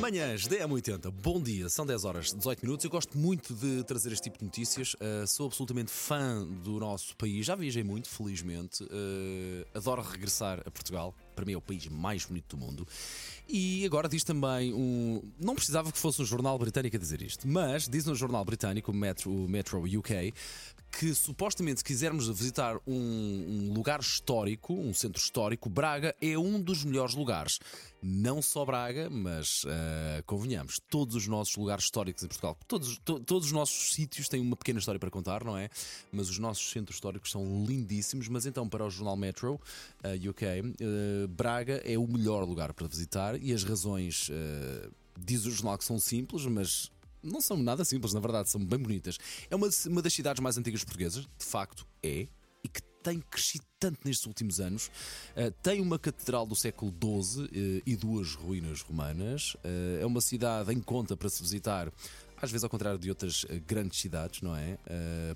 Manhãs DM80, bom dia, são 10 horas 18 minutos. Eu gosto muito de trazer este tipo de notícias. Uh, sou absolutamente fã do nosso país, já viajei muito, felizmente. Uh, adoro regressar a Portugal, para mim é o país mais bonito do mundo. E agora diz também um. Não precisava que fosse um jornal britânico a dizer isto, mas diz no jornal britânico, o Metro, o Metro UK, que supostamente, se quisermos visitar um, um, lugar histórico, um centro histórico, Braga é um dos melhores lugares. Não só Braga, mas uh, convenhamos, todos os nossos lugares históricos em Portugal, todos, to, todos os nossos sítios têm uma pequena história para contar, não é? Mas os nossos centros históricos são lindíssimos. Mas então, para o jornal Metro uh, UK, uh, Braga é o melhor lugar para visitar e as razões. Diz o jornal que são simples, mas não são nada simples, na verdade, são bem bonitas. É uma, uma das cidades mais antigas portuguesas, de facto é, e que tem crescido tanto nestes últimos anos. Uh, tem uma catedral do século XII uh, eh, e duas ruínas romanas. Uh, é uma cidade em conta para se visitar. Às vezes, ao contrário de outras grandes cidades, não é?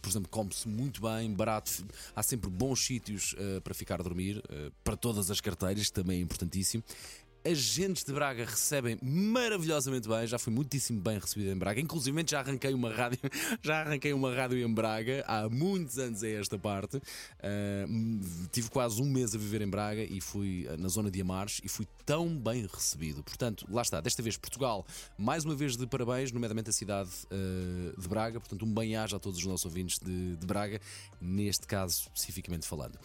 por exemplo, come-se muito bem, barato, há sempre bons sítios para ficar a dormir, para todas as carteiras, que também é importantíssimo agentes de Braga recebem maravilhosamente bem. Já fui muitíssimo bem recebido em Braga. Inclusive já arranquei uma rádio, já arranquei uma rádio em Braga há muitos anos a esta parte. Uh, tive quase um mês a viver em Braga e fui ah, na zona de Amares e fui tão bem recebido. Portanto, lá está. Desta vez Portugal, mais uma vez de parabéns, nomeadamente a cidade uh, de Braga. Portanto, um bem-aja a todos os nossos ouvintes de, de Braga, neste caso especificamente falando.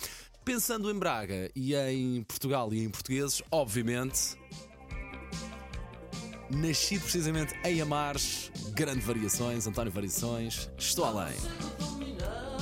Pensando em Braga e em Portugal e em portugueses, obviamente. Nascido precisamente em Amares, grande variações, António Variações, estou além.